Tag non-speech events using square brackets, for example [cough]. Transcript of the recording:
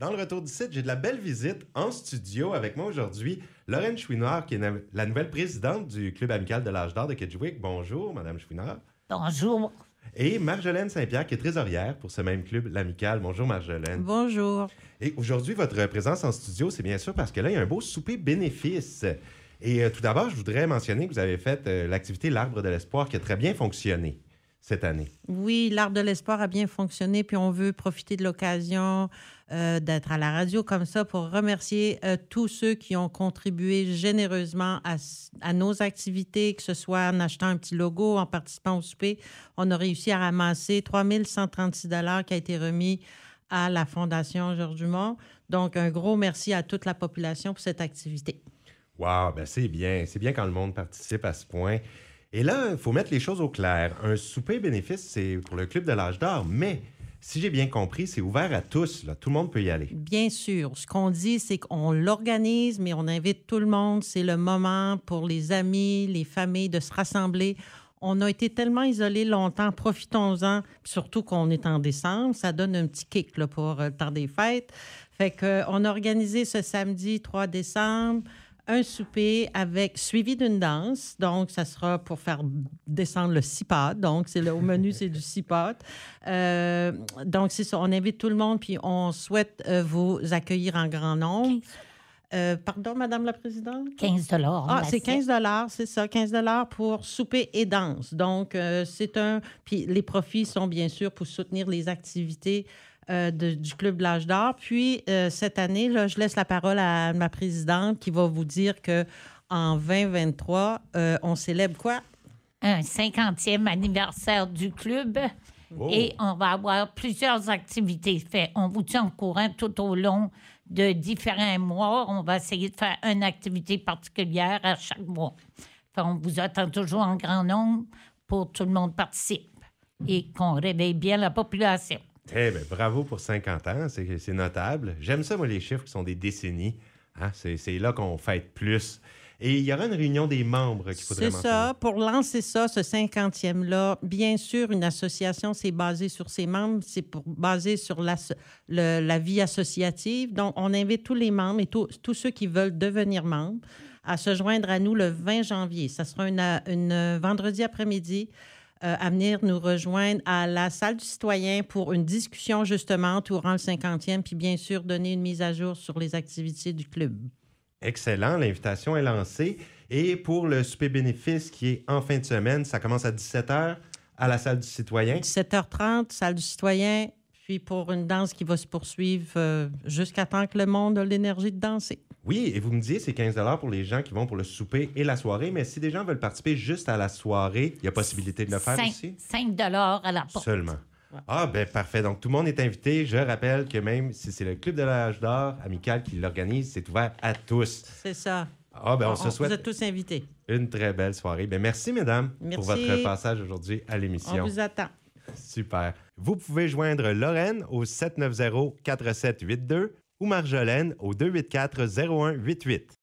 Dans le retour du site, j'ai de la belle visite en studio avec moi aujourd'hui. Lorraine Chouinard, qui est la nouvelle présidente du Club amical de l'âge d'or de Kedgewick. Bonjour, Madame Chouinard. Bonjour. Et Marjolaine Saint-Pierre, qui est trésorière pour ce même club, l'amical. Bonjour, Marjolaine. Bonjour. Et aujourd'hui, votre présence en studio, c'est bien sûr parce que là, il y a un beau souper bénéfice. Et euh, tout d'abord, je voudrais mentionner que vous avez fait euh, l'activité L'Arbre de l'Espoir qui a très bien fonctionné cette année. Oui, l'Arbre de l'espoir a bien fonctionné, puis on veut profiter de l'occasion euh, d'être à la radio comme ça pour remercier tous ceux qui ont contribué généreusement à, à, nos activités, que ce soit en achetant un petit logo, en participant au souper. On a réussi à ramasser 3136 dollars qui a été remis à la Fondation Georges Dumont. Donc, un gros merci à toute la population pour cette activité. Wow, ben c'est bien. C'est bien quand le monde participe à ce point. Et là, il faut mettre les choses au clair. Un souper bénéfice, c'est pour le Club de l'âge d'or, mais si j'ai bien compris, c'est ouvert à tous. Tout le monde peut y aller. Bien sûr. Ce qu'on dit, c'est qu'on l'organise, mais on invite tout le monde. C'est le moment pour les amis, les familles de se rassembler. On a été tellement isolés longtemps, profitons-en, surtout qu'on est en décembre. Ça donne un petit kick pour le temps des fêtes. Fait qu'on a organisé ce samedi 3 décembre un souper avec suivi d'une danse. Donc, ça sera pour faire descendre le cipat. Donc, c'est au menu, [laughs] c'est du cipat. Euh, donc, c'est ça. On invite tout le monde, puis on souhaite euh, vous accueillir en grand nombre. Euh, pardon, Madame la Présidente? 15 Ah, c'est 15 c'est ça, 15 pour souper et danse. Donc, c'est un... Puis les profits sont bien sûr pour soutenir les activités euh, du Club de l'âge d'or. Puis, euh, cette année, là, je laisse la parole à ma présidente qui va vous dire que en 2023, euh, on célèbre quoi? Un 50e anniversaire du club. Oh. Et on va avoir plusieurs activités faites. On vous tient au courant tout au long de différents mois. On va essayer de faire une activité particulière à chaque mois. on vous attend toujours en grand nombre pour que tout le monde participe et qu'on réveille bien la population. Eh bien, bravo pour 50 ans, c'est notable. J'aime ça, moi, les chiffres qui sont des décennies. Hein? C'est là qu'on fête plus. Et il y aura une réunion des membres qu'il faudrait C'est ça. Pour lancer ça, ce 50e-là, bien sûr, une association, c'est basé sur ses membres, c'est basé sur la, la vie associative. Donc, on invite tous les membres et tous ceux qui veulent devenir membres à se joindre à nous le 20 janvier. Ça sera une, une vendredi après-midi. Euh, à venir nous rejoindre à la salle du citoyen pour une discussion justement entourant le 50e, puis bien sûr donner une mise à jour sur les activités du club. Excellent, l'invitation est lancée. Et pour le souper bénéfice qui est en fin de semaine, ça commence à 17h à la salle du citoyen. 17h30, salle du citoyen, puis pour une danse qui va se poursuivre euh, jusqu'à temps que le monde a l'énergie de danser. Oui, et vous me disiez, c'est 15 pour les gens qui vont pour le souper et la soirée, mais si des gens veulent participer juste à la soirée, il y a possibilité de le faire aussi? 5 à la porte. Seulement. Ah, ben parfait. Donc, tout le monde est invité. Je rappelle que même si c'est le Club de l'âge d'or amical qui l'organise, c'est ouvert à tous. C'est ça. Ah, ben on, se souhaite. Vous êtes tous invités. Une très belle soirée. Ben merci, mesdames, pour votre passage aujourd'hui à l'émission. On vous attend. Super. Vous pouvez joindre Lorraine au 790-4782 ou Marjolaine au 284-0188.